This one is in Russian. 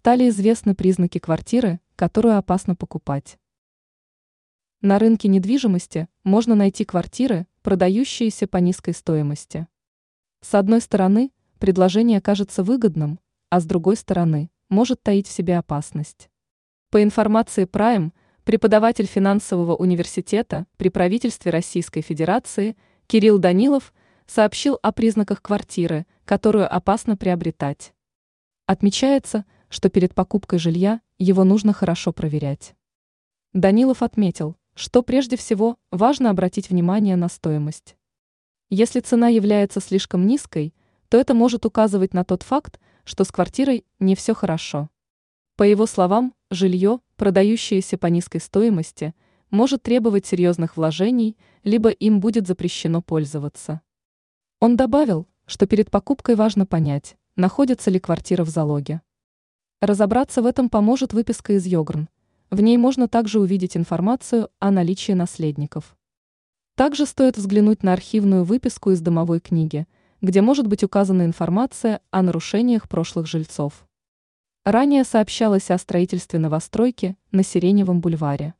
стали известны признаки квартиры, которую опасно покупать. На рынке недвижимости можно найти квартиры, продающиеся по низкой стоимости. С одной стороны, предложение кажется выгодным, а с другой стороны, может таить в себе опасность. По информации Prime, преподаватель финансового университета при правительстве Российской Федерации Кирилл Данилов сообщил о признаках квартиры, которую опасно приобретать. Отмечается, что перед покупкой жилья его нужно хорошо проверять. Данилов отметил, что прежде всего важно обратить внимание на стоимость. Если цена является слишком низкой, то это может указывать на тот факт, что с квартирой не все хорошо. По его словам, жилье, продающееся по низкой стоимости, может требовать серьезных вложений, либо им будет запрещено пользоваться. Он добавил, что перед покупкой важно понять, находится ли квартира в залоге. Разобраться в этом поможет выписка из Йогрн. В ней можно также увидеть информацию о наличии наследников. Также стоит взглянуть на архивную выписку из домовой книги, где может быть указана информация о нарушениях прошлых жильцов. Ранее сообщалось о строительстве новостройки на Сиреневом бульваре.